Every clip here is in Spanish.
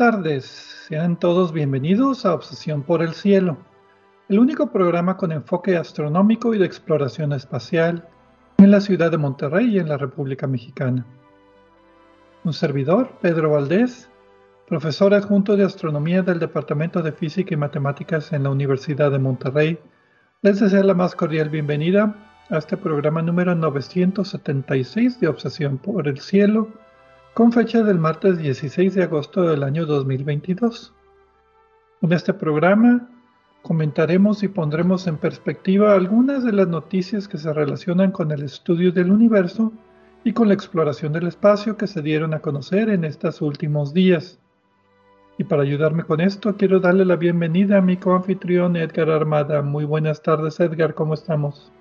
tardes, sean todos bienvenidos a Obsesión por el Cielo, el único programa con enfoque astronómico y de exploración espacial en la ciudad de Monterrey y en la República Mexicana. Un servidor, Pedro Valdés, profesor adjunto de astronomía del Departamento de Física y Matemáticas en la Universidad de Monterrey, les desea la más cordial bienvenida a este programa número 976 de Obsesión por el Cielo, con fecha del martes 16 de agosto del año 2022. En este programa comentaremos y pondremos en perspectiva algunas de las noticias que se relacionan con el estudio del universo y con la exploración del espacio que se dieron a conocer en estos últimos días. Y para ayudarme con esto, quiero darle la bienvenida a mi coanfitrión Edgar Armada. Muy buenas tardes, Edgar, ¿cómo estamos?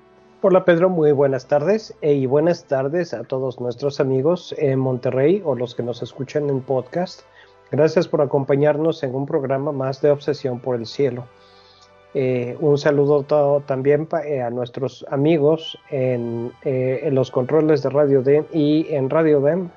Hola Pedro, muy buenas tardes eh, y buenas tardes a todos nuestros amigos en Monterrey o los que nos escuchan en podcast. Gracias por acompañarnos en un programa más de Obsesión por el Cielo. Eh, un saludo también eh, a nuestros amigos en, los controles de Radio DEM y en Radio DEM,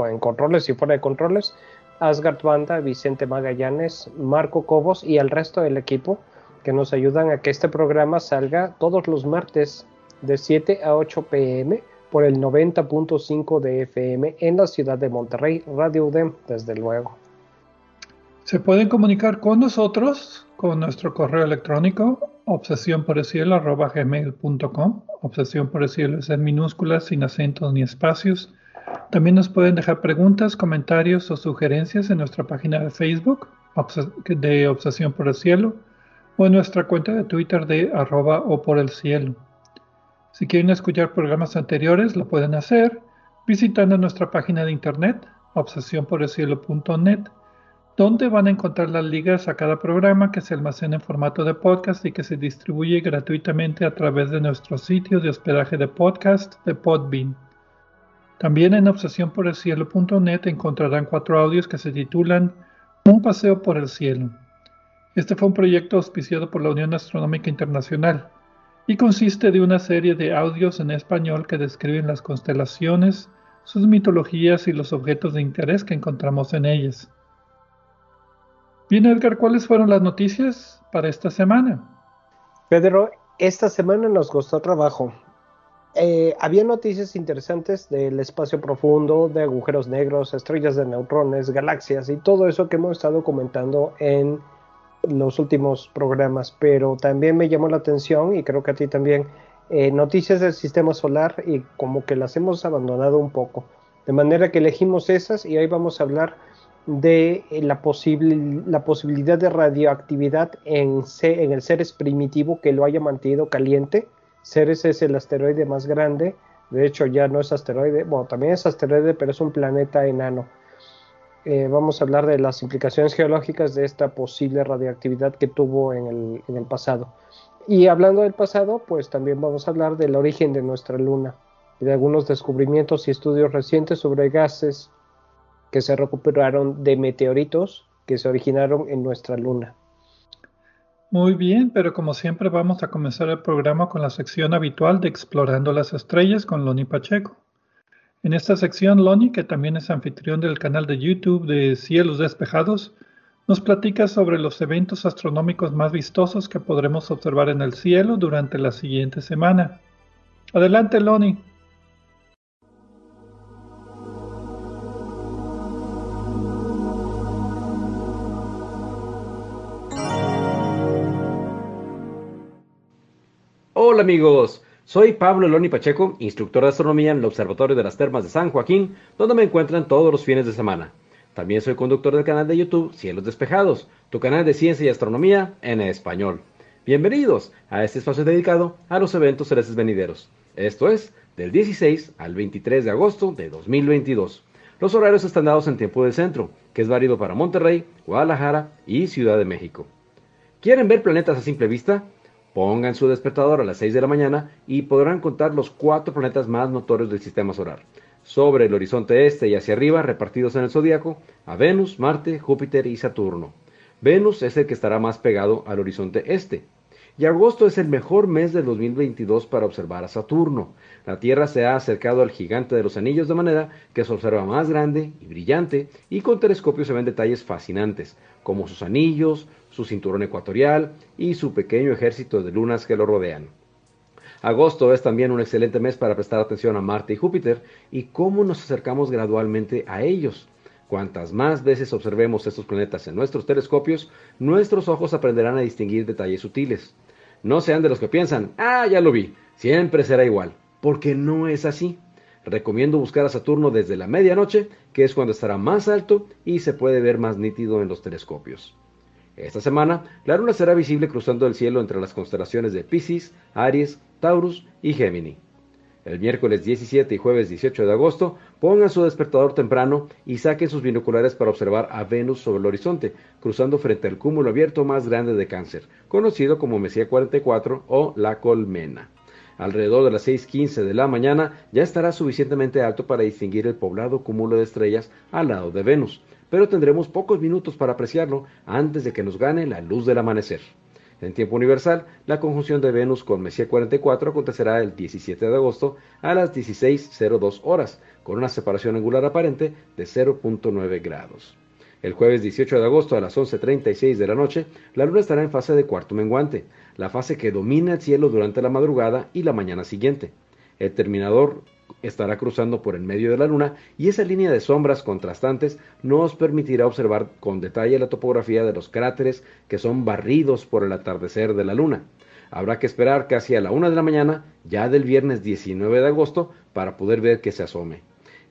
en controles y fuera de controles, Asgard Banda, Vicente Magallanes, Marco Cobos y al resto del equipo que nos ayudan a que este programa salga todos los martes de 7 a 8 pm por el 90.5 de FM en la ciudad de Monterrey, Radio UDEM, desde luego. Se pueden comunicar con nosotros con nuestro correo electrónico obsesión. Obsesión por el cielo es en minúsculas, sin acentos ni espacios. También nos pueden dejar preguntas, comentarios o sugerencias en nuestra página de Facebook de Obsesión por el Cielo o en nuestra cuenta de Twitter de arroba o por el cielo. Si quieren escuchar programas anteriores, lo pueden hacer visitando nuestra página de internet, obsesionporelcielo.net, donde van a encontrar las ligas a cada programa que se almacena en formato de podcast y que se distribuye gratuitamente a través de nuestro sitio de hospedaje de podcast de Podbean. También en obsesionporelcielo.net encontrarán cuatro audios que se titulan Un paseo por el cielo. Este fue un proyecto auspiciado por la Unión Astronómica Internacional y consiste de una serie de audios en español que describen las constelaciones, sus mitologías y los objetos de interés que encontramos en ellas. Bien, Edgar, ¿cuáles fueron las noticias para esta semana? Pedro, esta semana nos costó trabajo. Eh, había noticias interesantes del espacio profundo, de agujeros negros, estrellas de neutrones, galaxias y todo eso que hemos estado comentando en los últimos programas, pero también me llamó la atención y creo que a ti también, eh, noticias del sistema solar y como que las hemos abandonado un poco. De manera que elegimos esas y hoy vamos a hablar de eh, la, posible, la posibilidad de radioactividad en, en el Ceres primitivo que lo haya mantenido caliente. Ceres es el asteroide más grande, de hecho ya no es asteroide, bueno, también es asteroide, pero es un planeta enano. Eh, vamos a hablar de las implicaciones geológicas de esta posible radioactividad que tuvo en el, en el, pasado. Y hablando del pasado, pues también vamos a hablar del origen de nuestra luna y de algunos descubrimientos y estudios recientes sobre gases que se recuperaron de meteoritos que se originaron en nuestra luna. Muy bien, pero como siempre vamos a comenzar el programa con la sección habitual de Explorando las Estrellas con Loni Pacheco. En esta sección, Loni, que también es anfitrión del canal de YouTube de Cielos Despejados, nos platica sobre los eventos astronómicos más vistosos que podremos observar en el cielo durante la siguiente semana. Adelante, Loni. Hola amigos, soy Pablo Eloni Pacheco, instructor de astronomía en el Observatorio de las Termas de San Joaquín, donde me encuentran todos los fines de semana. También soy conductor del canal de YouTube Cielos Despejados, tu canal de ciencia y astronomía en español. Bienvenidos a este espacio dedicado a los eventos celestes venideros. Esto es del 16 al 23 de agosto de 2022. Los horarios están dados en tiempo del centro, que es válido para Monterrey, Guadalajara y Ciudad de México. ¿Quieren ver planetas a simple vista? Pongan su despertador a las 6 de la mañana y podrán contar los cuatro planetas más notorios del sistema solar. Sobre el horizonte este y hacia arriba, repartidos en el zodiaco, a Venus, Marte, Júpiter y Saturno. Venus es el que estará más pegado al horizonte este. Y agosto es el mejor mes del 2022 para observar a Saturno. La Tierra se ha acercado al gigante de los anillos de manera que se observa más grande y brillante y con telescopio se ven detalles fascinantes, como sus anillos, su cinturón ecuatorial y su pequeño ejército de lunas que lo rodean. Agosto es también un excelente mes para prestar atención a Marte y Júpiter y cómo nos acercamos gradualmente a ellos. Cuantas más veces observemos estos planetas en nuestros telescopios, nuestros ojos aprenderán a distinguir detalles sutiles. No sean de los que piensan, ah, ya lo vi, siempre será igual, porque no es así. Recomiendo buscar a Saturno desde la medianoche, que es cuando estará más alto y se puede ver más nítido en los telescopios. Esta semana, la luna será visible cruzando el cielo entre las constelaciones de Pisces, Aries, Taurus y Gémini. El miércoles 17 y jueves 18 de agosto, pongan su despertador temprano y saquen sus binoculares para observar a Venus sobre el horizonte, cruzando frente al cúmulo abierto más grande de Cáncer, conocido como Mesía 44 o la Colmena. Alrededor de las 6.15 de la mañana ya estará suficientemente alto para distinguir el poblado cúmulo de estrellas al lado de Venus, pero tendremos pocos minutos para apreciarlo antes de que nos gane la luz del amanecer. En tiempo universal, la conjunción de Venus con Mesía 44 acontecerá el 17 de agosto a las 16.02 horas, con una separación angular aparente de 0.9 grados. El jueves 18 de agosto a las 11.36 de la noche, la luna estará en fase de cuarto menguante, la fase que domina el cielo durante la madrugada y la mañana siguiente. El terminador estará cruzando por el medio de la Luna y esa línea de sombras contrastantes nos permitirá observar con detalle la topografía de los cráteres que son barridos por el atardecer de la Luna. Habrá que esperar casi a la una de la mañana, ya del viernes 19 de agosto, para poder ver que se asome.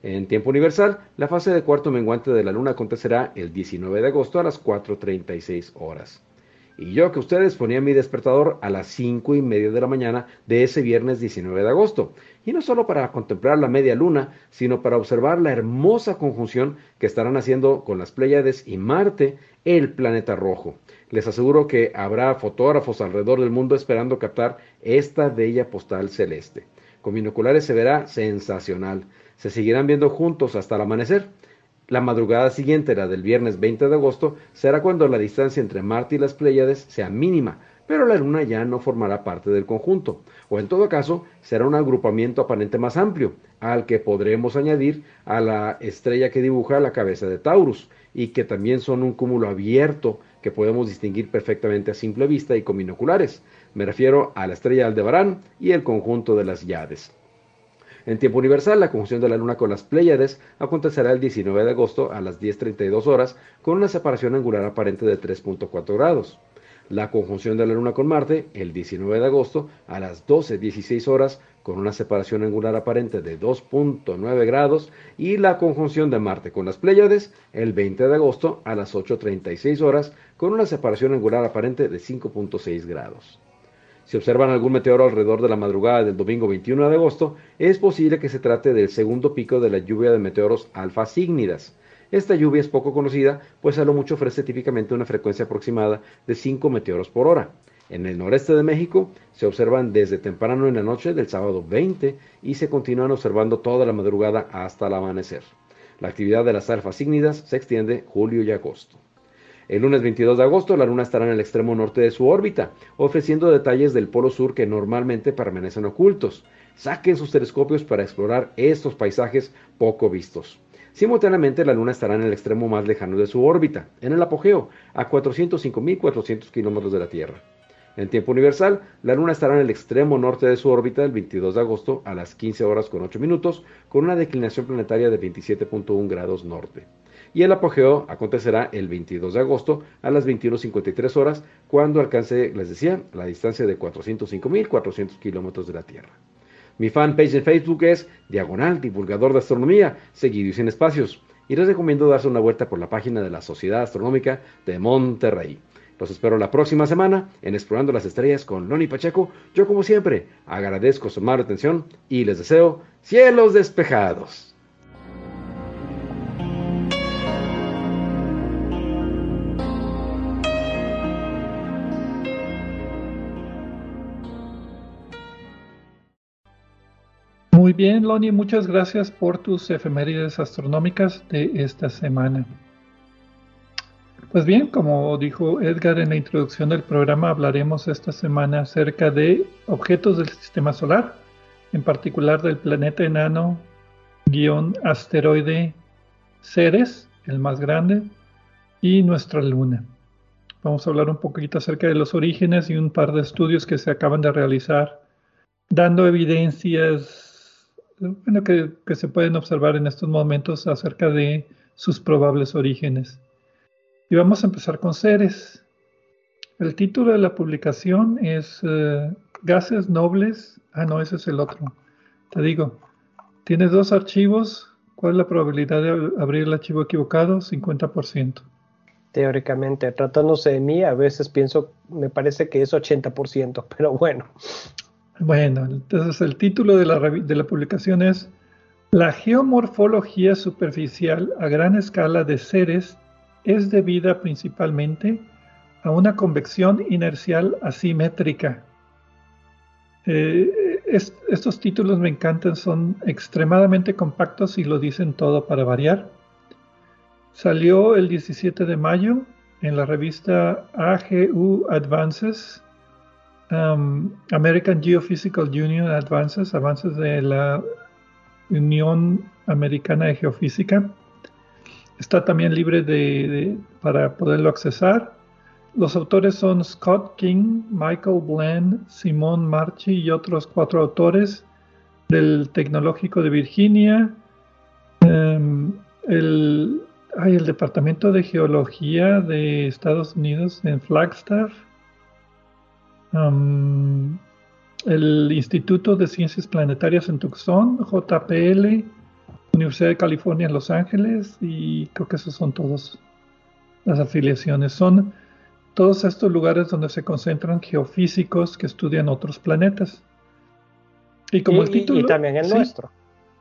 En tiempo universal, la fase de cuarto menguante de la Luna acontecerá el 19 de agosto a las 4.36 horas. Y yo que ustedes ponía mi despertador a las cinco y media de la mañana de ese viernes 19 de agosto. Y no solo para contemplar la media luna, sino para observar la hermosa conjunción que estarán haciendo con las Pléyades y Marte, el planeta rojo. Les aseguro que habrá fotógrafos alrededor del mundo esperando captar esta bella postal celeste. Con binoculares se verá sensacional. Se seguirán viendo juntos hasta el amanecer. La madrugada siguiente, la del viernes 20 de agosto, será cuando la distancia entre Marte y las Pléyades sea mínima, pero la Luna ya no formará parte del conjunto, o en todo caso será un agrupamiento aparente más amplio, al que podremos añadir a la estrella que dibuja la cabeza de Taurus, y que también son un cúmulo abierto que podemos distinguir perfectamente a simple vista y con binoculares. Me refiero a la estrella Aldebarán y el conjunto de las Yades. En tiempo universal, la conjunción de la Luna con las Pléyades acontecerá el 19 de agosto a las 10.32 horas con una separación angular aparente de 3.4 grados. La conjunción de la Luna con Marte el 19 de agosto a las 12.16 horas con una separación angular aparente de 2.9 grados y la conjunción de Marte con las Pléyades el 20 de agosto a las 8.36 horas con una separación angular aparente de 5.6 grados. Si observan algún meteoro alrededor de la madrugada del domingo 21 de agosto, es posible que se trate del segundo pico de la lluvia de meteoros alfa cígnidas. Esta lluvia es poco conocida, pues a lo mucho ofrece típicamente una frecuencia aproximada de 5 meteoros por hora. En el noreste de México se observan desde temprano en la noche del sábado 20 y se continúan observando toda la madrugada hasta el amanecer. La actividad de las alfa cígnidas se extiende julio y agosto. El lunes 22 de agosto la Luna estará en el extremo norte de su órbita, ofreciendo detalles del polo sur que normalmente permanecen ocultos. Saquen sus telescopios para explorar estos paisajes poco vistos. Simultáneamente la Luna estará en el extremo más lejano de su órbita, en el apogeo, a 405.400 kilómetros de la Tierra. En tiempo universal, la Luna estará en el extremo norte de su órbita el 22 de agosto a las 15 horas con 8 minutos, con una declinación planetaria de 27.1 grados norte y el apogeo acontecerá el 22 de agosto a las 21.53 horas cuando alcance, les decía, la distancia de 405.400 kilómetros de la Tierra. Mi fanpage en Facebook es Diagonal Divulgador de Astronomía, seguido y sin espacios. Y les recomiendo darse una vuelta por la página de la Sociedad Astronómica de Monterrey. Los espero la próxima semana en Explorando las Estrellas con Loni Pacheco. Yo como siempre agradezco su amable atención y les deseo cielos despejados. Muy bien, Loni, muchas gracias por tus efemérides astronómicas de esta semana. Pues bien, como dijo Edgar en la introducción del programa, hablaremos esta semana acerca de objetos del sistema solar, en particular del planeta enano guion asteroide Ceres, el más grande, y nuestra luna. Vamos a hablar un poquito acerca de los orígenes y un par de estudios que se acaban de realizar, dando evidencias bueno, que, se pueden observar en estos momentos acerca de sus probables orígenes. Y vamos a empezar con Ceres. El título de la publicación es eh, Gases Nobles. Ah, no, ese es el otro. Te digo, tienes dos archivos. ¿Cuál es la probabilidad de abrir el archivo equivocado? 50%. Teóricamente, tratándose de mí, a veces pienso, me parece que es 80%, pero bueno. Bueno, entonces el título de la, publicación es La geomorfología superficial a gran escala de seres es debida principalmente a una convección inercial asimétrica. Eh, estos títulos me encantan, son extremadamente compactos y lo dicen todo para variar. Salió el 17 de mayo en la revista AGU Advances Um, American Geophysical Union Advances, avances de la Unión Americana de Geofísica. Está también libre de, para poderlo accesar. Los autores son Scott King, Michael Bland, Simon Marchi y otros cuatro autores del Tecnológico de Virginia, um, el, el Departamento de Geología de Estados Unidos en Flagstaff, el Instituto de Ciencias Planetarias en Tucson, JPL, Universidad de California en Los Ángeles y creo que esos son todos las afiliaciones. Son todos estos lugares donde se concentran geofísicos que estudian otros planetas. Y como el título... Y también el nuestro.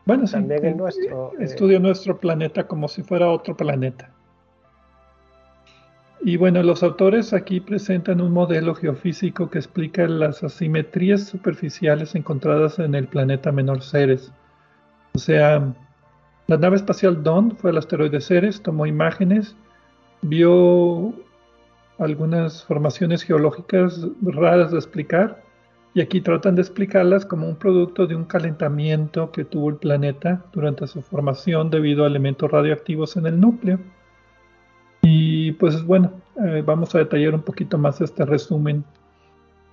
Bueno, también sí, el nuestro. Eh, estudia nuestro planeta como si fuera otro planeta. Y bueno, los autores aquí presentan un modelo geofísico que explica las asimetrías superficiales encontradas en el planeta menor Ceres. O sea, la nave espacial Dawn fue al asteroide Ceres, tomó imágenes, vio algunas formaciones geológicas raras de explicar y aquí tratan de explicarlas como un producto de un calentamiento que tuvo el planeta durante su formación debido a elementos radioactivos en el núcleo. Y pues bueno, eh, vamos a detallar un poquito más este resumen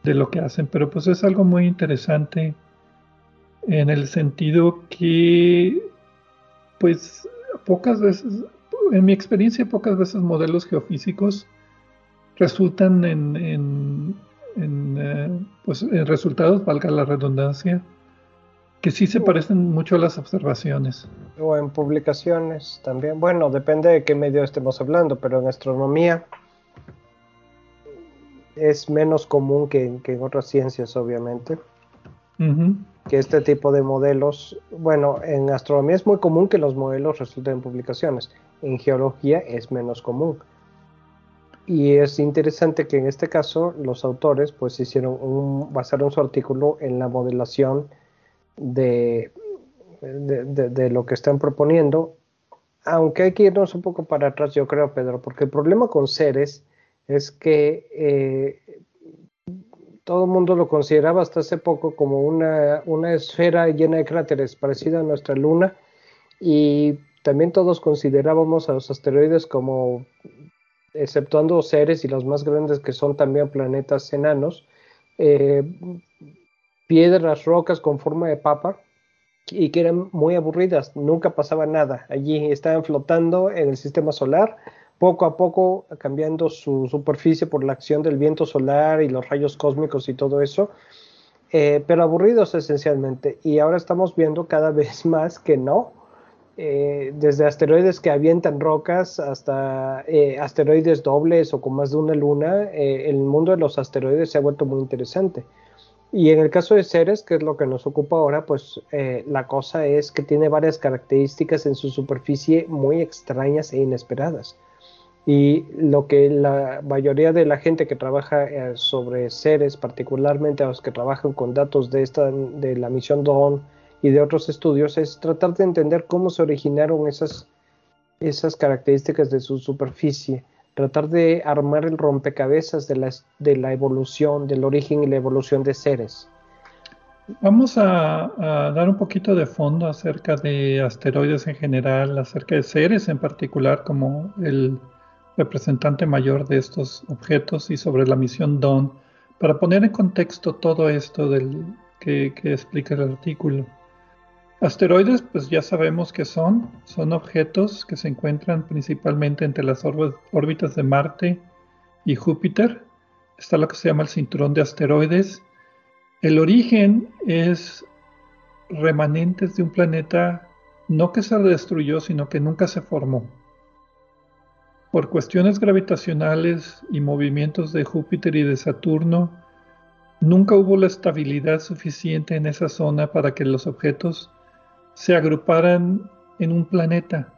de lo que hacen, pero pues es algo muy interesante en el sentido que pues pocas veces, en mi experiencia, pocas veces modelos geofísicos resultan en, eh, pues en resultados, valga la redundancia, que sí se parecen mucho a las observaciones. O en publicaciones también. Bueno, depende de qué medio estemos hablando, pero en astronomía es menos común que, en otras ciencias, obviamente. Que este tipo de modelos, bueno, en astronomía es muy común que los modelos resulten en publicaciones. En geología es menos común. Y es interesante que en este caso los autores pues hicieron un, basaron su artículo en la modelación de, de, lo que están proponiendo, aunque hay que irnos un poco para atrás, yo creo, Pedro, porque el problema con Ceres es que eh, todo el mundo lo consideraba hasta hace poco como una, una esfera llena de cráteres parecida a nuestra luna y también todos considerábamos a los asteroides como, exceptuando Ceres y los más grandes que son también planetas enanos, eh, piedras, rocas con forma de papa y que eran muy aburridas, nunca pasaba nada. Allí estaban flotando en el sistema solar, poco a poco cambiando su superficie por la acción del viento solar y los rayos cósmicos y todo eso, eh, pero aburridos esencialmente. Y ahora estamos viendo cada vez más que no, eh, desde asteroides que avientan rocas hasta eh, asteroides dobles o con más de una luna, el mundo de los asteroides se ha vuelto muy interesante. Y en el caso de Ceres, que es lo que nos ocupa ahora, pues la cosa es que tiene varias características en su superficie muy extrañas e inesperadas. Y lo que la mayoría de la gente que trabaja sobre Ceres, particularmente a los que trabajan con datos de, esta, de la misión Dawn, y de otros estudios es tratar de entender cómo se originaron esas, esas características de su superficie, tratar de armar el rompecabezas de la, de la evolución, del origen y la evolución de seres. Vamos a, dar un poquito de fondo acerca de asteroides en general, acerca de seres en particular como el representante mayor de estos objetos y sobre la misión Dawn, para poner en contexto todo esto del, que explica el artículo. Asteroides, pues ya sabemos que son, son objetos que se encuentran principalmente entre las órbitas de Marte y Júpiter. Está lo que se llama el cinturón de asteroides. El origen es remanentes de un planeta no que se destruyó, sino que nunca se formó. Por cuestiones gravitacionales y movimientos de Júpiter y de Saturno, nunca hubo la estabilidad suficiente en esa zona para que los objetos se agruparan en un planeta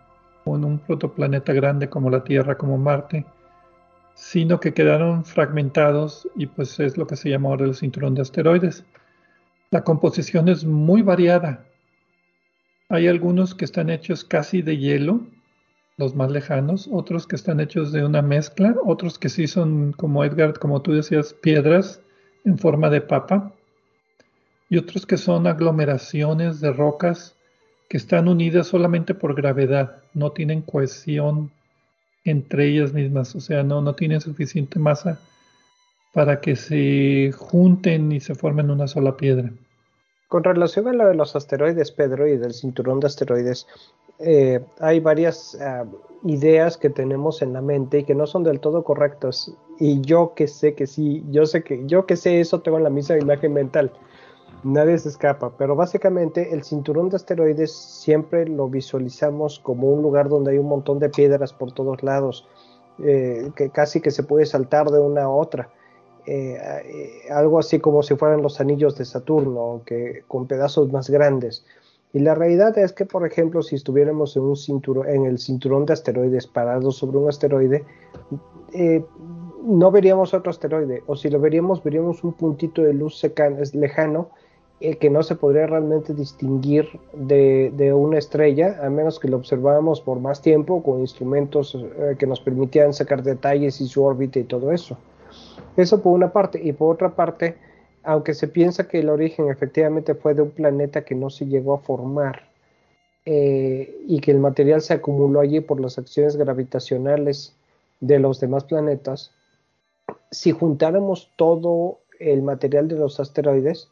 o en un protoplaneta grande como la Tierra, como Marte, sino que quedaron fragmentados y pues es lo que se llama ahora el cinturón de asteroides. La composición es muy variada. Hay algunos que están hechos casi de hielo, los más lejanos, otros que están hechos de una mezcla, otros que sí son, como Edgar, como tú decías, piedras en forma de papa, y otros que son aglomeraciones de rocas que están unidas solamente por gravedad, no tienen cohesión entre ellas mismas, o sea, no, no tienen suficiente masa para que se junten y se formen una sola piedra. Con relación a lo de los asteroides, Pedro, y del cinturón de asteroides, eh, hay varias uh, ideas que tenemos en la mente y que no son del todo correctas. Y yo que sé que sí, yo sé que yo que sé eso tengo la misma imagen mental. Nadie se escapa, pero básicamente el cinturón de asteroides siempre lo visualizamos como un lugar donde hay un montón de piedras por todos lados, eh, que casi que se puede saltar de una a otra. Eh, eh, algo así como si fueran los anillos de Saturno, que, con pedazos más grandes. Y la realidad es que, por ejemplo, si estuviéramos en, un cinturón, en el cinturón de asteroides parados sobre un asteroide, no veríamos otro asteroide, o si lo veríamos, veríamos un puntito de luz lejano eh, que no se podría realmente distinguir de, una estrella, a menos que lo observáramos por más tiempo con instrumentos eh, que nos permitieran sacar detalles y su órbita y todo eso. Eso por una parte. Y por otra parte, aunque se piensa que el origen efectivamente fue de un planeta que no se llegó a formar eh, y que el material se acumuló allí por las acciones gravitacionales de los demás planetas, si juntáramos todo el material de los asteroides,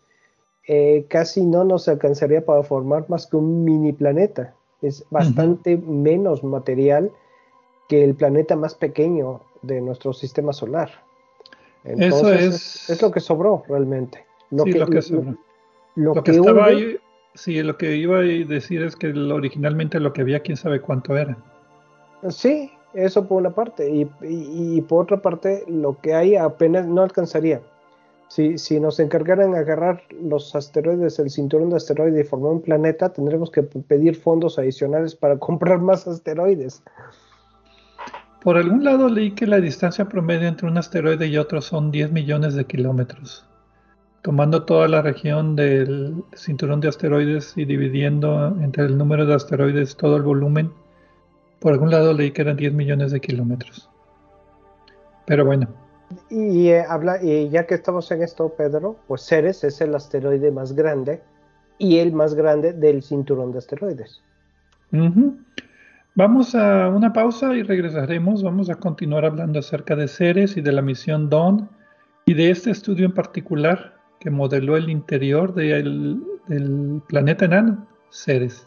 eh, casi no nos alcanzaría para formar más que un mini planeta. Es bastante menos material que el planeta más pequeño de nuestro sistema solar. Eso es... es... lo que sobró realmente. Lo sí, que, lo que sobró. Lo, que, estaba ahí, sí, lo que iba a decir es que originalmente lo que había, quién sabe cuánto era. Sí, eso por una parte. y por otra parte, lo que hay apenas no alcanzaría. Si, si nos encargaran agarrar los asteroides, el cinturón de asteroides y formar un planeta, tendremos que pedir fondos adicionales para comprar más asteroides. Por algún lado leí que la distancia promedio entre un asteroide y otro son 10 millones de kilómetros. Tomando toda la región del cinturón de asteroides y dividiendo entre el número de asteroides todo el volumen, por algún lado leí que eran 10 millones de kilómetros. Pero bueno, y, eh, habla, y ya que estamos en esto, Pedro, pues Ceres es el asteroide más grande y el más grande del cinturón de asteroides. Vamos a una pausa y regresaremos. Vamos a continuar hablando acerca de Ceres y de la misión Dawn y de este estudio en particular que modeló el interior del planeta enano, Ceres.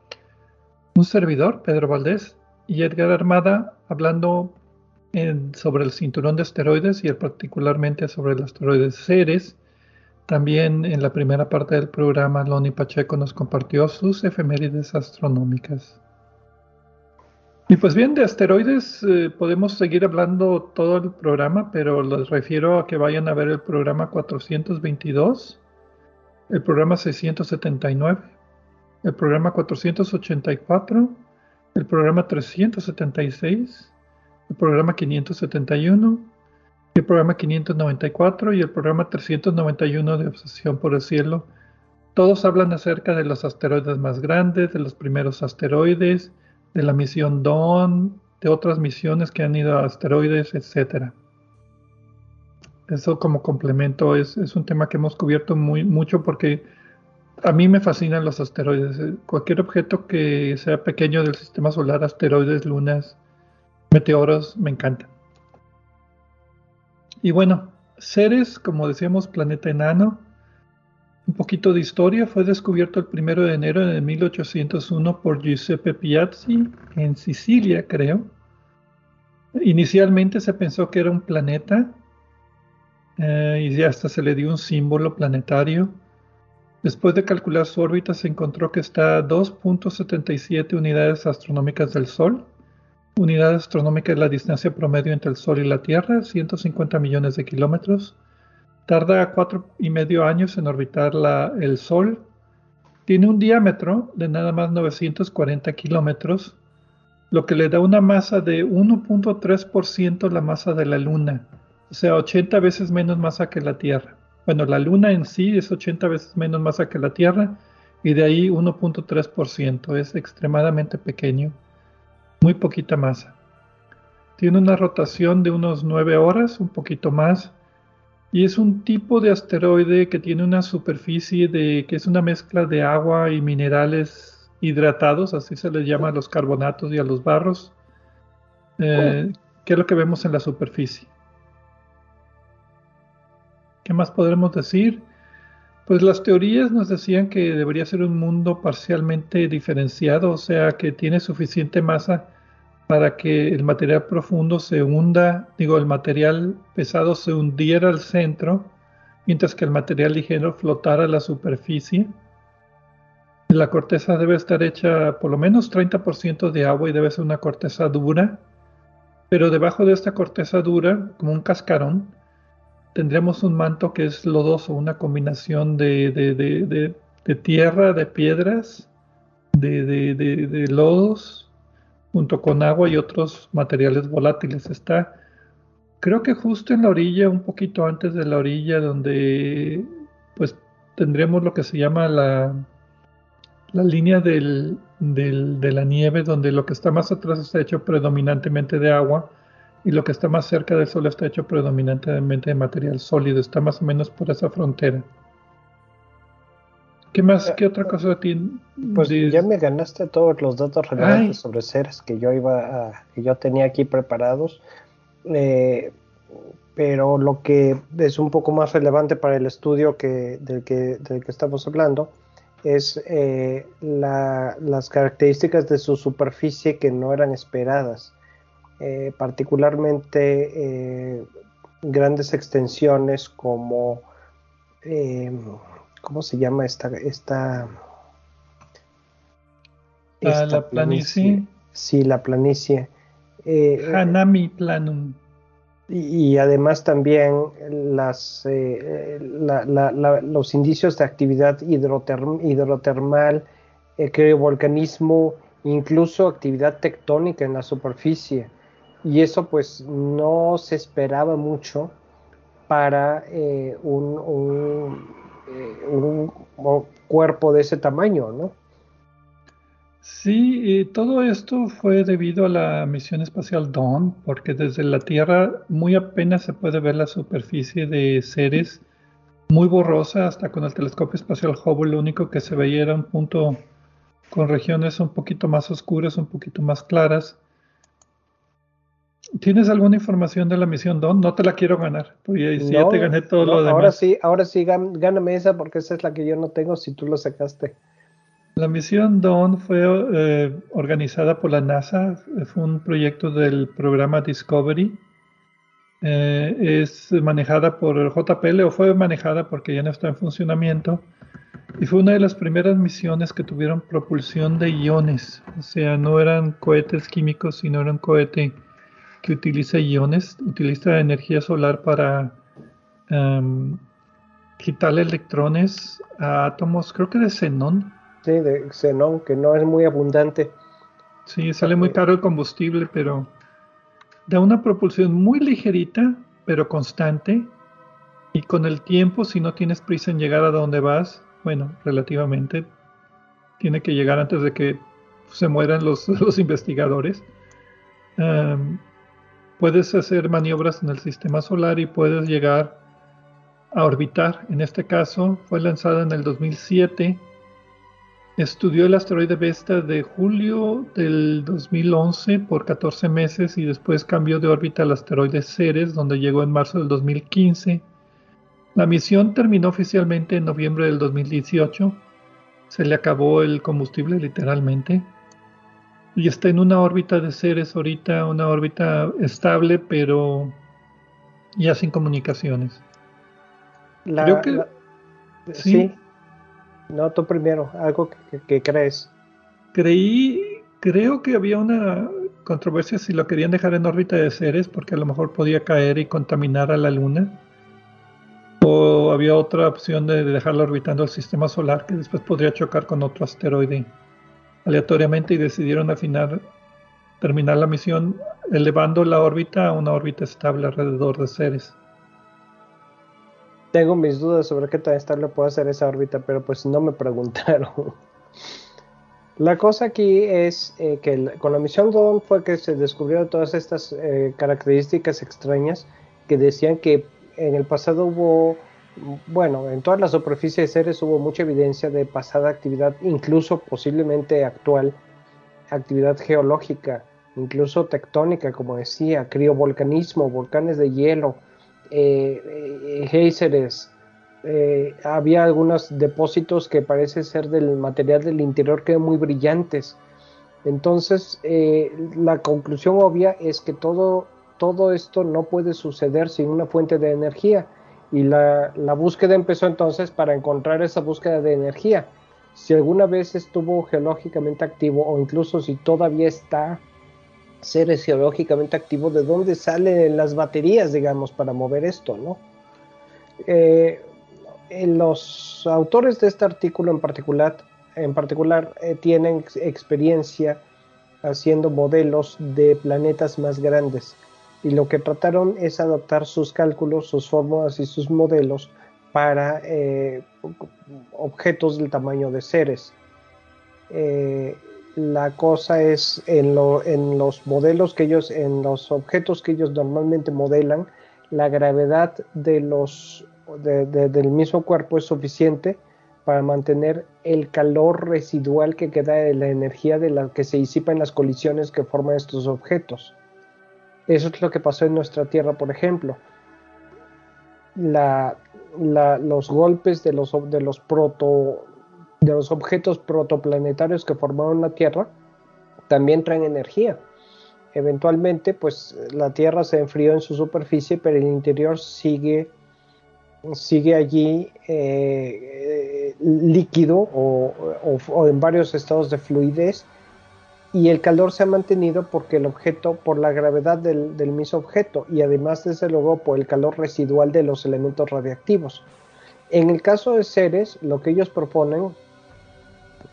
un servidor, Pedro Valdés, y Edgar Armada hablando sobre el cinturón de asteroides y particularmente sobre el asteroide Ceres. También en la primera parte del programa, Loni Pacheco nos compartió sus efemérides astronómicas. Y pues bien, de asteroides eh, podemos seguir hablando todo el programa, pero les refiero a que vayan a ver el programa 422, el programa 679, el programa 484, el programa 376, el programa 571, el programa 594 y el programa 391 de Obsesión por el Cielo. Todos hablan acerca de los asteroides más grandes, de los primeros asteroides, de la misión Dawn, de otras misiones que han ido a asteroides, etc. Eso como complemento es, es un tema que hemos cubierto muy, mucho porque a mí me fascinan los asteroides. Eh, cualquier objeto que sea pequeño del sistema solar, asteroides, lunas, meteoros, me encantan. Y bueno, Ceres, como decíamos, planeta enano. Un poquito de historia, fue descubierto el primero de enero de 1801 por Giuseppe Piazzi en Sicilia, creo. Inicialmente se pensó que era un planeta eh, y hasta se le dio un símbolo planetario. Después de calcular su órbita se encontró que está a 2.77 unidades astronómicas del Sol. Unidad astronómica es la distancia promedio entre el Sol y la Tierra, 150 millones de kilómetros. Tarda cuatro y medio años en orbitar el Sol. Tiene un diámetro de nada más 940 kilómetros, lo que le da una masa de 1.3% la masa de la Luna, o sea, 80 veces menos masa que la Tierra. Bueno, la Luna en sí es 80 veces menos masa que la Tierra y de ahí 1.3%. Es extremadamente pequeño, muy poquita masa. Tiene una rotación de unos 9 horas, un poquito más, y es un tipo de asteroide que tiene una superficie de que es una mezcla de agua y minerales hidratados, así se les llama a los carbonatos y a los barros, eh, que es lo que vemos en la superficie. ¿Qué más podremos decir? Pues las teorías nos decían que debería ser un mundo parcialmente diferenciado, o sea, que tiene suficiente masa para que el material profundo se hunda, digo, el material pesado se hundiera al centro, mientras que el material ligero flotara a la superficie. La corteza debe estar hecha por lo menos 30% de agua y debe ser una corteza dura, pero debajo de esta corteza dura, como un cascarón, tendríamos un manto que es lodoso, una combinación de, tierra, de piedras, de, lodos, junto con agua y otros materiales volátiles. Está, creo que justo en la orilla, un poquito antes de la orilla, donde pues tendremos lo que se llama la, la línea de la nieve, donde lo que está más atrás está hecho predominantemente de agua y lo que está más cerca del Sol está hecho predominantemente de material sólido, está más o menos por esa frontera. ¿Qué más? Eh, ¿Qué otra cosa tiene? Pues ya me ganaste todos los datos relevantes sobre Ceres que yo iba a, que yo tenía aquí preparados. Eh, pero lo que es un poco más relevante para el estudio que, del, que, del que estamos hablando es eh, las características de su superficie que no eran esperadas, eh, particularmente eh, grandes extensiones como, ¿cómo se llama esta? esta, ah, la planicie. Sí, la planicie. Hanami Planum y, además también las, eh, los indicios de actividad hidrotermal, eh, volcanismo, incluso actividad tectónica en la superficie. Y eso pues no se esperaba mucho para eh, un, un, cuerpo de ese tamaño, ¿no? Sí, todo esto fue debido a la misión espacial Dawn, porque desde la Tierra muy apenas se puede ver la superficie de seres muy borrosa, hasta con el telescopio espacial Hubble lo único que se veía era un punto con regiones un poquito más oscuras, un poquito más claras. ¿Tienes alguna información de la misión Dawn? No te la quiero ganar, porque si ya te gané todo lo demás. Ahora sí, ahora sí, gáname esa porque esa es la que yo no tengo si tú lo sacaste. La misión Dawn fue eh, organizada por la NASA, fue un proyecto del programa Discovery. Eh, es manejada por el JPL o fue manejada porque ya no está en funcionamiento y fue una de las primeras misiones que tuvieron propulsión de iones, o sea, no eran cohetes químicos, sino era un cohete que utiliza iones, utiliza energía solar para um, quitarle electrones a átomos, creo que de xenón, Sí, de xenón, que no es muy abundante. Sí, sale muy caro el combustible, pero da una propulsión muy ligerita, pero constante. Y con el tiempo, si no tienes prisa en llegar a donde vas, bueno, relativamente, tiene que llegar antes de que se mueran los, los investigadores. Puedes hacer maniobras en el sistema solar y puedes llegar a orbitar. En este caso, fue lanzada en el 2007 Estudió el asteroide Vesta de julio del 2011 por 14 meses y después cambió de órbita al asteroide Ceres, donde llegó en marzo del 2015. La misión terminó oficialmente en noviembre del 2018. Se le acabó el combustible literalmente. Y está en una órbita de Ceres ahorita, una órbita estable, pero ya sin comunicaciones. Creo que, sí. No, tú primero, algo que, crees. Creí, creo que había una controversia si lo querían dejar en órbita de Ceres porque a lo mejor podía caer y contaminar a la Luna. O había otra opción de dejarlo orbitando el sistema solar que después podría chocar con otro asteroide aleatoriamente y decidieron al final terminar la misión elevando la órbita a una órbita estable alrededor de Ceres. Tengo mis dudas sobre qué tan estable puede ser esa órbita, pero pues no me preguntaron. La cosa aquí es eh, que con la misión Dawn fue que se descubrieron todas estas eh, características extrañas que decían que en el pasado hubo, bueno, en toda la superficie de seres hubo mucha evidencia de pasada actividad, incluso posiblemente actual, actividad geológica, incluso tectónica, como decía, criovolcanismo, volcanes de hielo, eh, géiseres, eh, había algunos depósitos que parece ser del material del interior que eran muy brillantes. Entonces, eh, la conclusión obvia es que todo, todo esto no puede suceder sin una fuente de energía. Y la, búsqueda empezó entonces para encontrar esa búsqueda de energía. Si alguna vez estuvo geológicamente activo o incluso si todavía está seres geológicamente activos, de dónde salen las baterías, digamos, para mover esto, ¿no? Eh, los autores de este artículo en particular, en particular eh, tienen experiencia haciendo modelos de planetas más grandes y lo que trataron es adaptar sus cálculos, sus fórmulas y sus modelos para eh, objetos del tamaño de seres la cosa es en, en los modelos que ellos, en los objetos que ellos normalmente modelan, la gravedad de los, del mismo cuerpo es suficiente para mantener el calor residual que queda de la energía de la que se disipa en las colisiones que forman estos objetos. Eso es lo que pasó en nuestra Tierra, por ejemplo. los golpes de los, objetos protoplanetarios que formaron la Tierra también traen energía. Eventualmente, pues la Tierra se enfrió en su superficie, pero el interior sigue, allí eh, líquido o, en varios estados de fluidez y el calor se ha mantenido porque el objeto, por la gravedad del, mismo objeto y además desde luego por el calor residual de los elementos radiactivos. En el caso de seres, lo que ellos proponen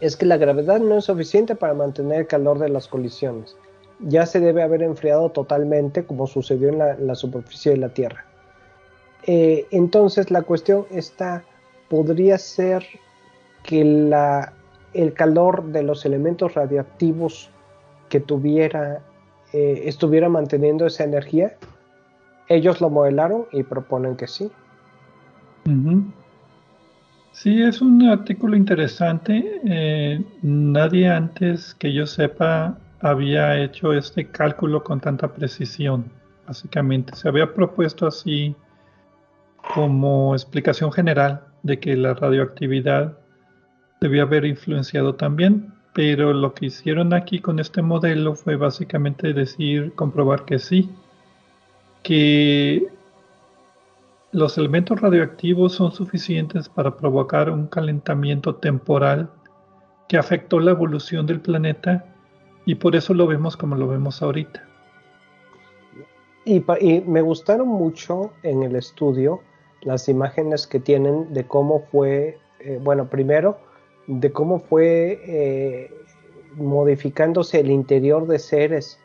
es que la gravedad no es suficiente para mantener el calor de las colisiones. Ya se debe haber enfriado totalmente como sucedió en la, superficie de la Tierra. Eh, entonces la cuestión está, podría ser que la, el calor de los elementos radiactivos que tuviera eh, estuviera manteniendo esa energía. Ellos lo modelaron y proponen que sí. Sí, es un artículo interesante. Eh, nadie antes que yo sepa había hecho este cálculo con tanta precisión. Básicamente, se había propuesto así como explicación general de que la radioactividad debía haber influenciado también, pero lo que hicieron aquí con este modelo fue básicamente decir, comprobar que sí, que los elementos radioactivos son suficientes para provocar un calentamiento temporal que afectó la evolución del planeta y por eso lo vemos como lo vemos ahorita. Y, me gustaron mucho en el estudio las imágenes que tienen de cómo fue, eh, bueno, primero, de cómo fue eh, modificándose el interior de seres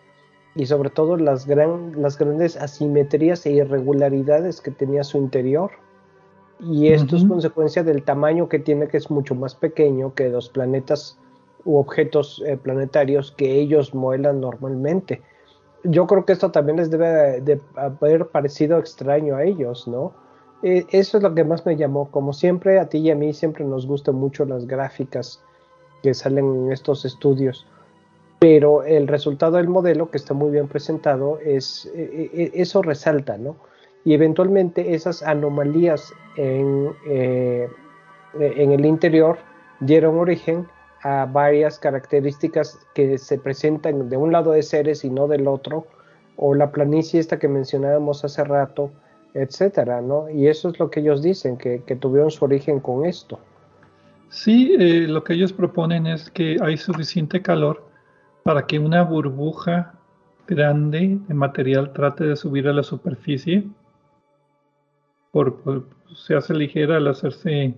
y sobre todo las, gran, las grandes asimetrías e irregularidades que tenía su interior. Y esto es consecuencia del tamaño que tiene, que es mucho más pequeño que los planetas u objetos eh, planetarios que ellos modelan normalmente. Yo creo que esto también les debe de haber parecido extraño a ellos, ¿no? Eh, eso es lo que más me llamó. Como siempre, a ti y a mí siempre nos gustan mucho las gráficas que salen en estos estudios pero el resultado del modelo, que está muy bien presentado, es, e, e, e, eso resalta, ¿no? Y eventualmente esas anomalías en, eh, en el interior dieron origen a varias características que se presentan de un lado de seres y no del otro, o la planicie esta que mencionábamos hace rato, etcétera, ¿no? Y eso es lo que ellos dicen, que, tuvieron su origen con esto. Sí, eh, lo que ellos proponen es que hay suficiente calor para que una burbuja grande de material trate de subir a la superficie. Por, se hace ligera al hacerse,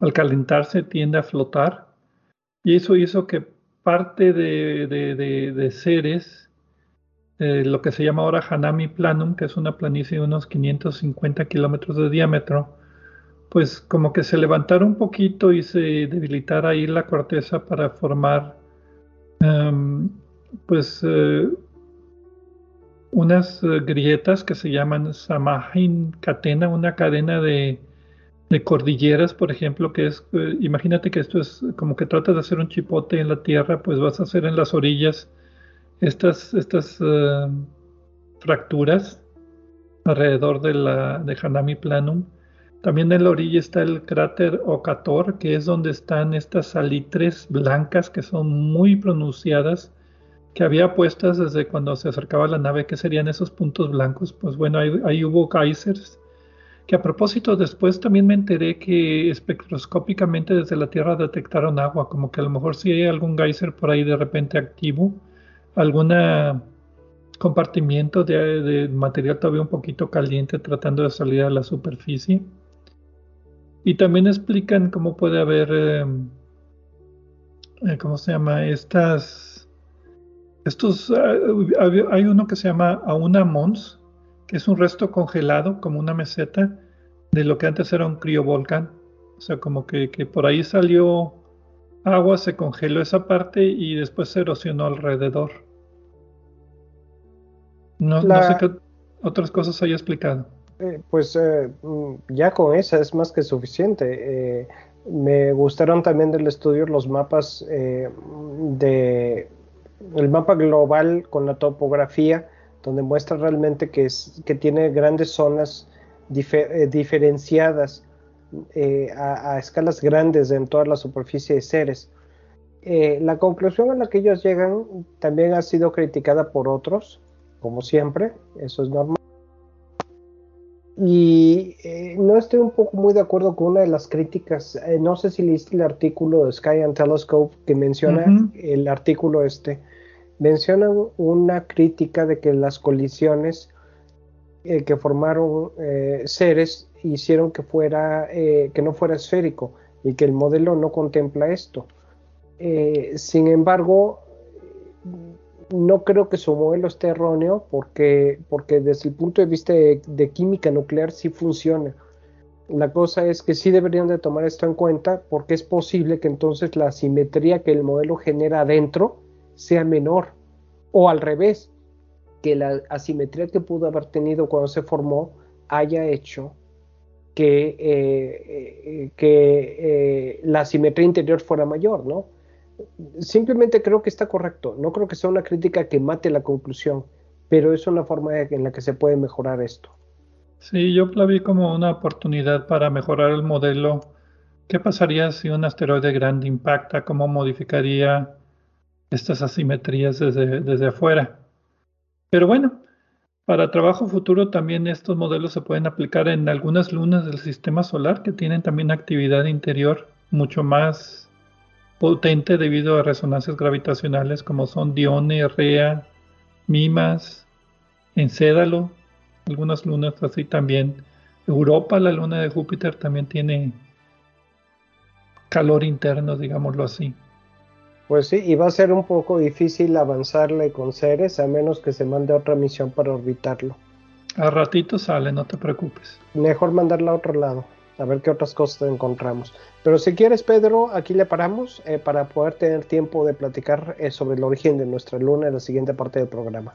al calentarse tiende a flotar. Y eso hizo que parte de, seres, eh, lo que se llama ahora Hanami Planum, que es una planicie de unos 550 kilómetros de diámetro, pues como que se levantara un poquito y se debilitara ahí la corteza para formar Em, pues eh, unas eh, grietas que se llaman Samahin Catena, una cadena de, cordilleras, por ejemplo, que es, imagínate que esto es como que tratas de hacer un chipote en la tierra, pues vas a hacer en las orillas estas, estas fracturas alrededor de la de Hanami Planum también en la orilla está el cráter Ocator, que es donde están estas salitres blancas que son muy pronunciadas, que había puestas desde cuando se acercaba la nave, que serían esos puntos blancos. Pues bueno, ahí, hubo geysers, que a propósito después también me enteré que espectroscópicamente desde la Tierra detectaron agua, como que a lo mejor si hay algún geyser por ahí de repente activo, algún compartimiento de, material todavía un poquito caliente tratando de salir a la superficie. Y también explican cómo puede haber, em, eh, ¿cómo se llama? Estas, estos, eh, hay uno que se llama Auna Mons, que es un resto congelado, como una meseta, de lo que antes era un criovolcán. O sea, como que, por ahí salió agua se congeló esa parte y después se erosionó alrededor. No, sé qué otras cosas haya explicado. Eh, pues eh, mm, ya con esa es más que suficiente. Eh, me gustaron también del estudio los mapas de el mapa global con la topografía, donde muestra realmente que, es, que tiene grandes zonas diferenciadas a, escalas grandes en toda la superficie de Ceres. la conclusión a la que ellos llegan también ha sido criticada por otros, como siempre, eso es normal. Y eh, no estoy un poco muy de acuerdo con una de las críticas. Eh, no sé si leíste el artículo de Sky and Telescope que menciona el artículo este. Menciona una crítica de que las colisiones eh, que formaron seres hicieron que fuera que no fuera esférico y que el modelo no contempla esto. sin embargo, no creo que su modelo esté erróneo porque, porque desde el punto de vista de, química nuclear sí funciona. La cosa es que sí deberían de tomar esto en cuenta porque es posible que entonces la asimetría que el modelo genera adentro sea menor o al revés, que la asimetría que pudo haber tenido cuando se formó haya hecho que, eh, eh, eh, la asimetría interior fuera mayor, ¿no? Simplemente creo que está correcto. No creo que sea una crítica que mate la conclusión, pero es una forma en la que se puede mejorar esto. Sí, yo la vi como una oportunidad para mejorar el modelo. ¿Qué pasaría si un asteroide grande impacta? ¿Cómo modificaría estas asimetrías desde, desde afuera? Pero bueno, para trabajo futuro también estos modelos se pueden aplicar en algunas lunas del sistema solar que tienen también actividad interior mucho más potente debido a resonancias gravitacionales como son Dione, Rea, Mimas, Encédalo, algunas lunas así también. Europa, la luna de Júpiter, también tiene calor interno, digámoslo así. Pues sí, y va a ser un poco difícil avanzarle con Ceres a menos que se mande otra misión para orbitarlo. A ratito sale, no te preocupes. Mejor mandarla a otro lado a ver qué otras cosas encontramos. Pero si quieres, Pedro, aquí le paramos eh, para poder tener tiempo de platicar eh, sobre el origen de nuestra luna en la siguiente parte del programa.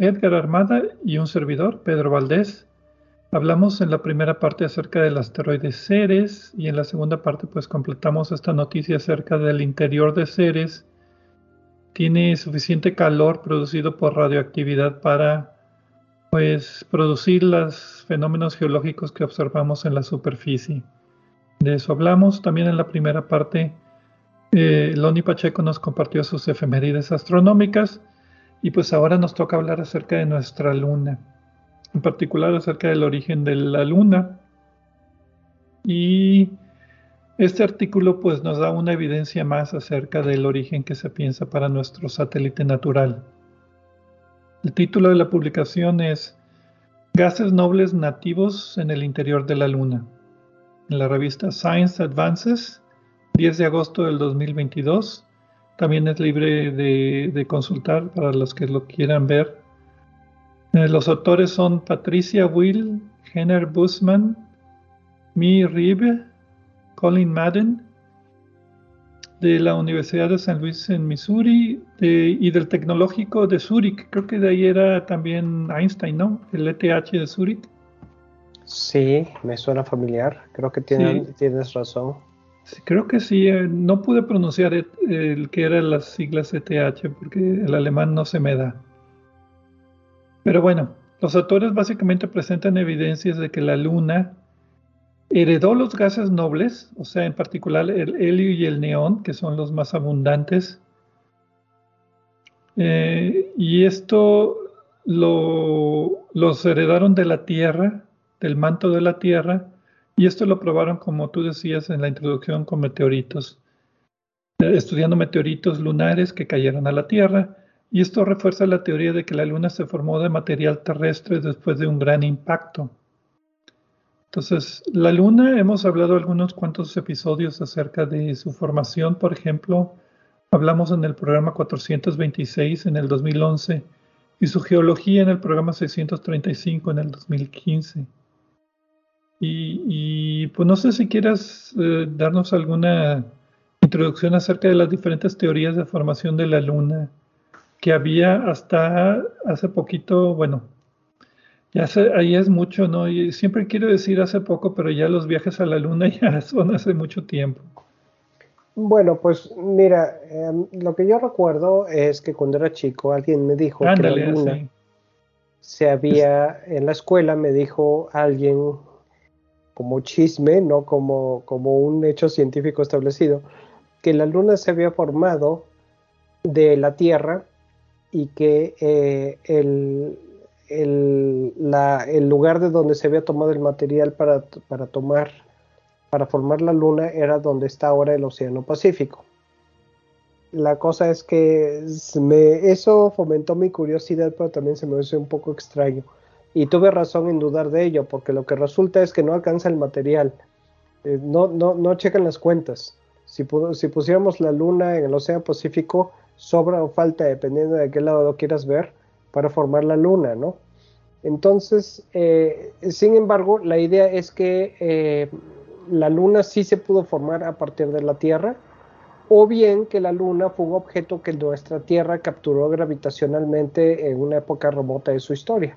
Edgar Armada y un servidor, Pedro Valdés. Hablamos en la primera parte acerca del asteroide Ceres y en la segunda parte pues completamos esta noticia acerca del interior de Ceres. Tiene suficiente calor producido por radioactividad para pues producir los fenómenos geológicos que observamos en la superficie. De eso hablamos también en la primera parte. Eh, Loni Pacheco nos compartió sus efemérides astronómicas y pues ahora nos toca hablar acerca de nuestra luna. en particular acerca del origen de la Luna. Y este artículo pues nos da una evidencia más acerca del origen que se piensa para nuestro satélite natural. El título de la publicación es Gases nobles nativos en el interior de la Luna. En la revista Science Advances, 10 de agosto del 2022. También es libre de, consultar para los que lo quieran ver. Eh, los autores son Patricia Will, Henner Busman, Mi Ribe, Colin Madden, de la Universidad de San Luis en Missouri y del Tecnológico de Zurich. Creo que de ahí era también Einstein, ¿no? El ETH de Zurich. Sí, me suena familiar. Creo que tienes razón. Creo que sí. Eh, no pude pronunciar el, que eran las siglas ETH porque el alemán no se me da. Pero bueno, los autores básicamente presentan evidencias de que la Luna Heredó los gases nobles, o sea, en particular el helio y el neón, que son los más abundantes. Eh, y esto lo, los heredaron de la Tierra, del manto de la Tierra, y esto lo probaron, como tú decías en la introducción, con meteoritos, eh, estudiando meteoritos lunares que cayeron a la Tierra. Y esto refuerza la teoría de que la Luna se formó de material terrestre después de un gran impacto. Entonces, la Luna, hemos hablado algunos cuantos episodios acerca de su formación, por ejemplo, hablamos en el programa 426 en el 2011 y su geología en el programa 635 en el 2015. Y, pues no sé si quieras eh, darnos alguna introducción acerca de las diferentes teorías de formación de la Luna que había hasta hace poquito, bueno, ya ahí es mucho, ¿no? Y siempre quiero decir hace poco, pero ya los viajes a la luna ya son hace mucho tiempo. Bueno, pues mira, em, lo que yo recuerdo es que cuando era chico alguien me dijo que la luna se había, en la escuela me dijo alguien como chisme, no como, como un hecho científico establecido, que la luna se había formado de la Tierra y que eh, el, el, lugar de donde se había tomado el material para, tomar, para formar la luna era donde está ahora el Océano Pacífico. La cosa es que eso fomentó mi curiosidad, pero también se me hizo un poco extraño. Y tuve razón en dudar de ello, porque lo que resulta es que no alcanza el material. Eh, no, no, no checan las cuentas. Si, si pusiéramos la luna en el Océano Pacífico, sobra o falta, dependiendo de qué lado lo quieras ver, para formar la luna, ¿no? Entonces, eh, sin embargo, la idea es que eh, la luna sí se pudo formar a partir de la Tierra, o bien que la luna fue un objeto que nuestra Tierra capturó gravitacionalmente en una época remota de su historia.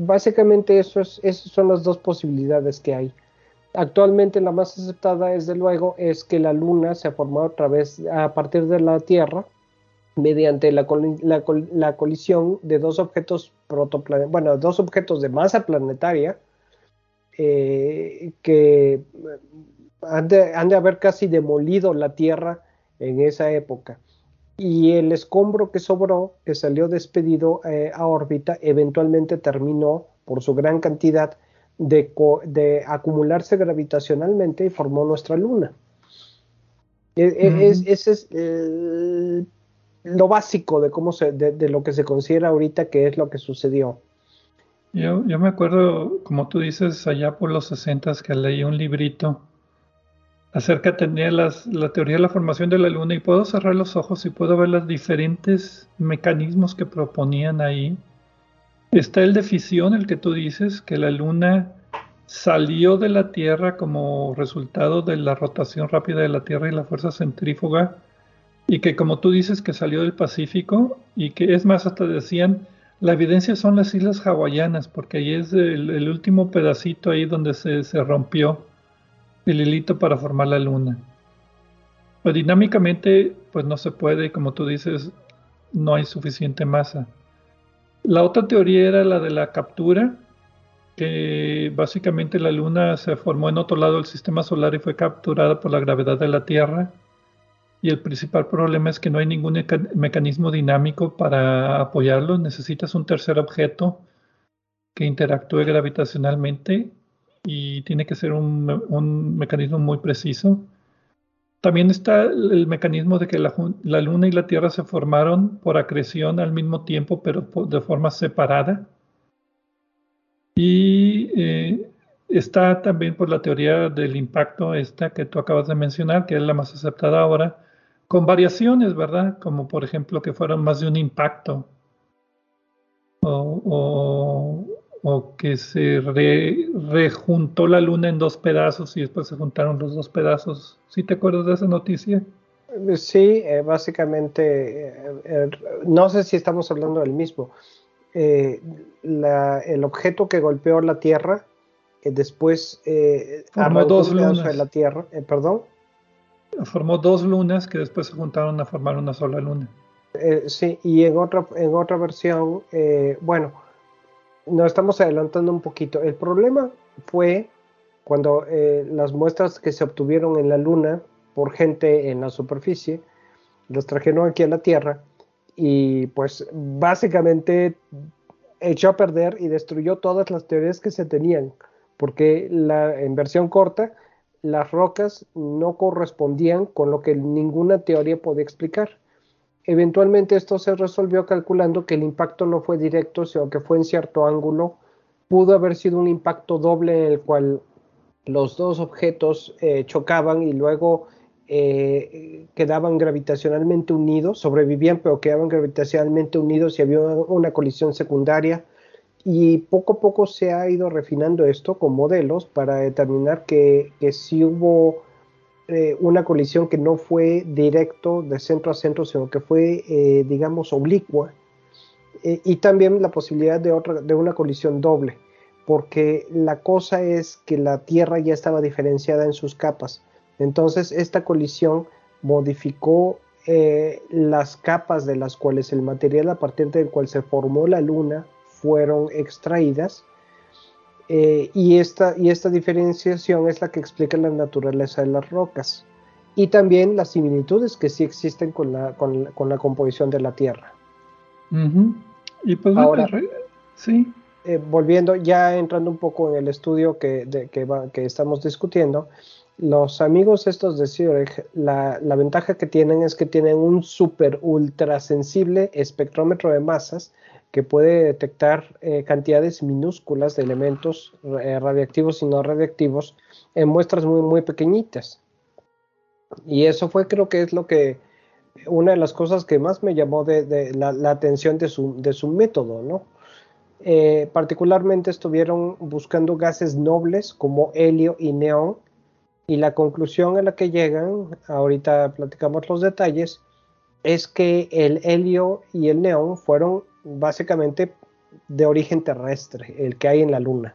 Básicamente eso esas son las dos posibilidades que hay. Actualmente la más aceptada, desde luego, es que la luna se formó otra vez a partir de la Tierra, mediante la, colisión de dos objetos bueno, dos objetos de masa planetaria eh, que han de, haber casi demolido la Tierra en esa época. Y el escombro que sobró, que salió despedido eh, a órbita, eventualmente terminó por su gran cantidad de, acumularse gravitacionalmente y formó nuestra luna. E, e, ese es el lo básico de cómo se, de, lo que se considera ahorita que es lo que sucedió. Yo, yo me acuerdo, como tú dices, allá por los 60 que leí un librito acerca de las, la teoría de la formación de la luna y puedo cerrar los ojos y puedo ver los diferentes mecanismos que proponían ahí. Está el de fisión, el que tú dices, que la luna salió de la Tierra como resultado de la rotación rápida de la Tierra y la fuerza centrífuga y que como tú dices que salió del Pacífico y que es más hasta decían la evidencia son las islas hawaianas porque ahí es el, último pedacito ahí donde se, rompió el hilito para formar la luna. Pues dinámicamente pues no se puede, como tú dices, no hay suficiente masa. La otra teoría era la de la captura, que básicamente la luna se formó en otro lado del sistema solar y fue capturada por la gravedad de la Tierra y el principal problema es que no hay ningún mecanismo dinámico para apoyarlo. Necesitas un tercer objeto que interactúe gravitacionalmente y tiene que ser un, mecanismo muy preciso. También está el mecanismo de que la, Luna y la Tierra se formaron por acreción al mismo tiempo, pero de forma separada. Y eh, está también por la teoría del impacto, esta que tú acabas de mencionar, que es la más aceptada ahora, con variaciones, ¿verdad? Como por ejemplo que fueron más de un impacto. O, que se rejuntó la luna en dos pedazos y después se juntaron los dos pedazos. ¿Sí te acuerdas de esa noticia? Sí, eh, básicamente, eh, no sé si estamos hablando del mismo. Eh, el objeto que golpeó la Tierra después formó dos lunas de la Tierra, perdón formó dos lunas que después se juntaron a formar una sola luna. Sí, y en otra, en otra versión, bueno, nos estamos adelantando un poquito. El problema fue cuando eh, las muestras que se obtuvieron en la luna por gente en la superficie, las trajeron aquí a la Tierra y pues básicamente echó a perder y destruyó todas las teorías que se tenían, porque la, en versión corta, las rocas no correspondían con lo que ninguna teoría podía explicar. Eventualmente esto se resolvió calculando que el impacto no fue directo, sino que fue en cierto ángulo. Pudo haber sido un impacto doble en el cual los dos objetos eh, chocaban y luego eh, quedaban gravitacionalmente unidos, sobrevivían pero quedaban gravitacionalmente unidos y había una colisión secundaria y poco a poco se ha ido refinando esto con modelos para determinar que, si hubo eh, una colisión que no fue directo de centro a centro, sino que fue, eh, digamos, oblicua. Eh, y también la posibilidad de, otra, de una colisión doble, porque la cosa es que la Tierra ya estaba diferenciada en sus capas. Entonces, esta colisión modificó las capas de las cuales el material a partir del cual se formó la Luna fueron extraídas. Eh, y, esta, y esta diferenciación es la que explica la naturaleza de las rocas y también las similitudes que sí existen con la, con, la composición de la Tierra. Y pues ahora, sí. Eh, volviendo, ya entrando un poco en el estudio que, que, que estamos discutiendo, los amigos estos de Zurich, la, la, ventaja que tienen es que tienen un super ultra sensible espectrómetro de masas que puede detectar eh, cantidades minúsculas de elementos eh, radiactivos y no radiactivos en muestras muy, muy pequeñitas. Y eso fue creo que es lo que, una de las cosas que más me llamó de, la, atención de su, de su método, ¿no? Eh, particularmente estuvieron buscando gases nobles como helio y neón y la conclusión a la que llegan, ahorita platicamos los detalles, es que el helio y el neón fueron básicamente de origen terrestre, el que hay en la Luna.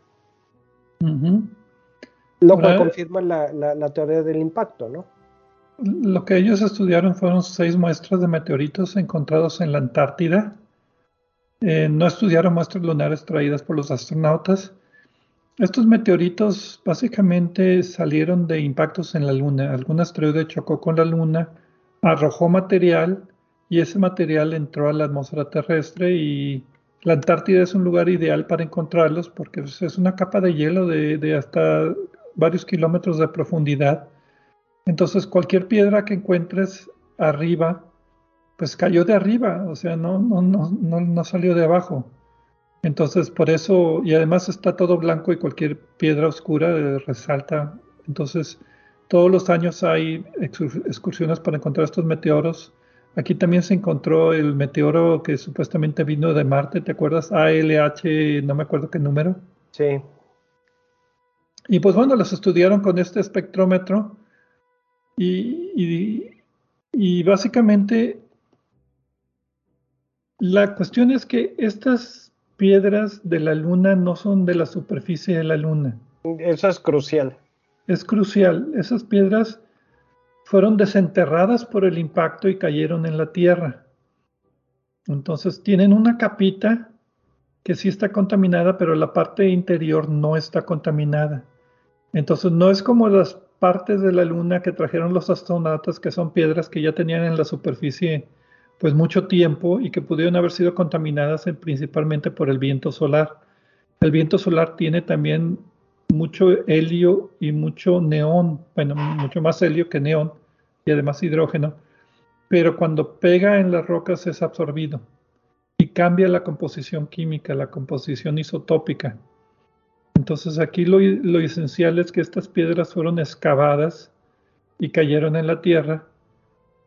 Lo cual confirma la, teoría del impacto, ¿no? Lo que ellos estudiaron fueron seis muestras de meteoritos encontrados en la Antártida. Eh, no estudiaron muestras lunares traídas por los astronautas. Estos meteoritos básicamente salieron de impactos en la Luna. Algún asteroide chocó con la Luna, arrojó material y ese material entró a la atmósfera terrestre y la Antártida es un lugar ideal para encontrarlos porque pues, es una capa de hielo de, hasta varios kilómetros de profundidad. Entonces cualquier piedra que encuentres arriba, pues cayó de arriba, o sea, no, no, no, no, salió de abajo. Entonces por eso, y además está todo blanco y cualquier piedra oscura eh, resalta. Entonces todos los años hay excursiones para encontrar estos meteoros Aquí también se encontró el meteoro que supuestamente vino de Marte, ¿te acuerdas? ALH, no me acuerdo qué número. Sí. Y pues bueno, los estudiaron con este espectrómetro y, y básicamente la cuestión es que estas piedras de la Luna no son de la superficie de la Luna. Eso es crucial. Es crucial. Esas piedras fueron desenterradas por el impacto y cayeron en la tierra. Entonces tienen una capita que sí está contaminada, pero la parte interior no está contaminada. Entonces no es como las partes de la luna que trajeron los astronautas, que son piedras que ya tenían en la superficie pues mucho tiempo y que pudieron haber sido contaminadas principalmente por el viento solar. El viento solar tiene también mucho helio y mucho neón, bueno, mucho más helio que neón y además hidrógeno, pero cuando pega en las rocas es absorbido y cambia la composición química, la composición isotópica. Entonces aquí lo, esencial es que estas piedras fueron excavadas y cayeron en la Tierra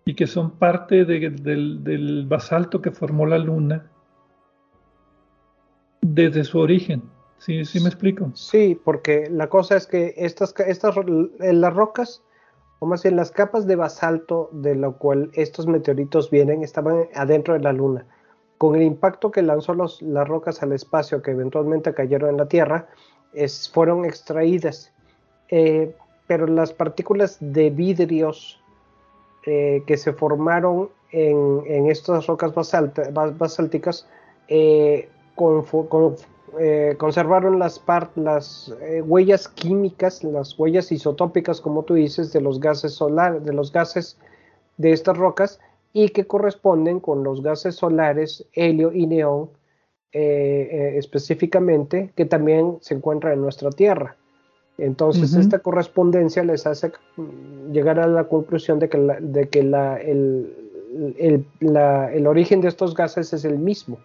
y que son parte del, basalto que formó la Luna desde su origen. ¿Sí, ¿Sí me explico? Sí, porque la cosa es que estas, estas las rocas, o más bien las capas de basalto de lo cual estos meteoritos vienen, estaban adentro de la Luna. Con el impacto que lanzó las rocas al espacio, que eventualmente cayeron en la Tierra, fueron extraídas. Eh, pero las partículas de vidrios eh, que se formaron en, estas rocas basálticas eh, conservaron las, las huellas químicas, las huellas isotópicas, como tú dices, de los gases solares, de los gases de estas rocas y que corresponden con los gases solares helio y neón eh, eh, específicamente que también se encuentra en nuestra Tierra. Entonces, esta correspondencia les hace llegar a la conclusión de que, de que la, el, el, origen de estos gases es el mismo.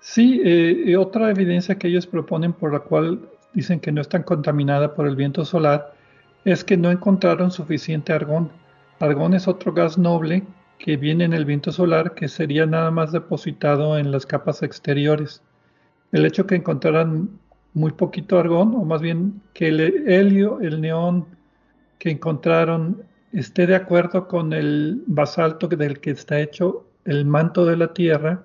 Sí, eh, otra evidencia que ellos proponen por la cual dicen que no están contaminada por el viento solar es que no encontraron suficiente argón. Argón es otro gas noble que viene en el viento solar que sería nada más depositado en las capas exteriores. El hecho que encontraran muy poquito argón, o más bien que el helio, el neón que encontraron esté de acuerdo con el basalto del que está hecho el manto de la Tierra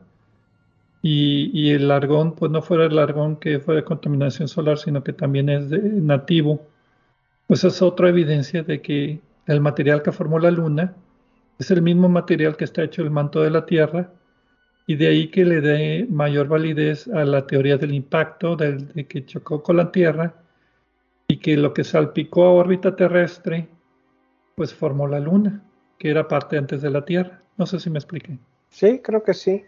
y, el argón, pues no fuera el argón que fue de contaminación solar, sino que también es nativo, pues es otra evidencia de que el material que formó la Luna es el mismo material que está hecho el manto de la Tierra y de ahí que le dé mayor validez a la teoría del impacto, de que chocó con la Tierra y que lo que salpicó a órbita terrestre, pues formó la Luna, que era parte antes de la Tierra. No sé si me expliqué. Sí, creo que sí.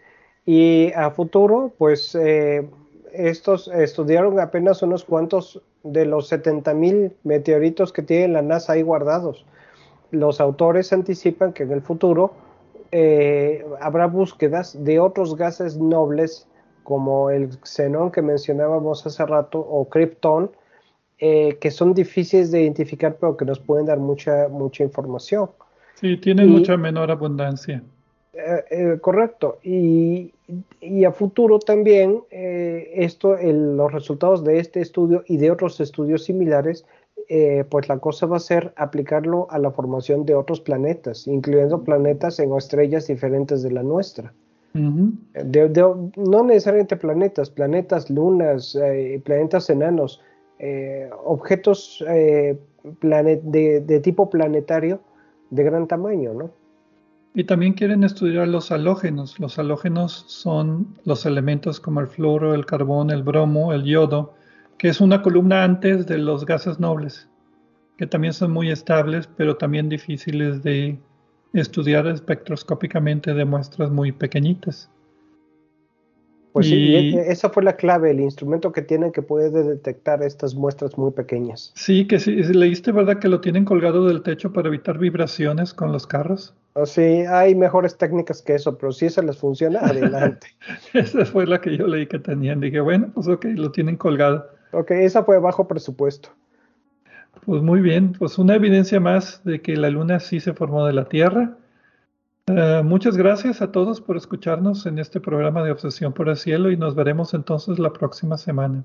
Y a futuro, pues eh, estos estudiaron apenas unos cuantos de los 70.000 meteoritos que tiene la NASA ahí guardados los autores anticipan que en el futuro eh, habrá búsquedas de otros gases nobles como el xenón que mencionábamos hace rato o krypton, eh, que son difíciles de identificar pero que nos pueden dar mucha, mucha información. Sí, tienen mucha menor abundancia. Eh, correcto. Y, a futuro también esto, los resultados de este estudio y de otros estudios similares eh, pues la cosa va a ser aplicarlo a la formación de otros planetas, incluyendo planetas en estrellas diferentes de la nuestra. no necesariamente planetas, planetas, lunas, eh, planetas enanos, eh, objetos de, de, tipo planetario de gran tamaño, ¿no? Y también quieren estudiar los halógenos. Los halógenos son los elementos como el fluoro, el carbón, el bromo, el yodo, que es una columna antes de los gases nobles, que también son muy estables, pero también difíciles de estudiar espectroscópicamente de muestras muy pequeñitas. Pues sí, esa fue la clave, el instrumento que tienen que puede detectar estas muestras muy pequeñas. Sí, que sí, leíste, ¿verdad? Que lo tienen colgado del techo para evitar vibraciones con los carros. Sí, hay mejores técnicas que eso, pero si eso les funciona, adelante. esa fue la que yo leí que tenían. Dije, bueno, pues ok, lo tienen colgado. Ok, esa fue bajo presupuesto. Pues muy bien, pues una evidencia más de que la Luna sí se formó de la Tierra. Eh, muchas gracias a todos por escucharnos en este programa de Obsesión por el Cielo y nos veremos entonces la próxima semana.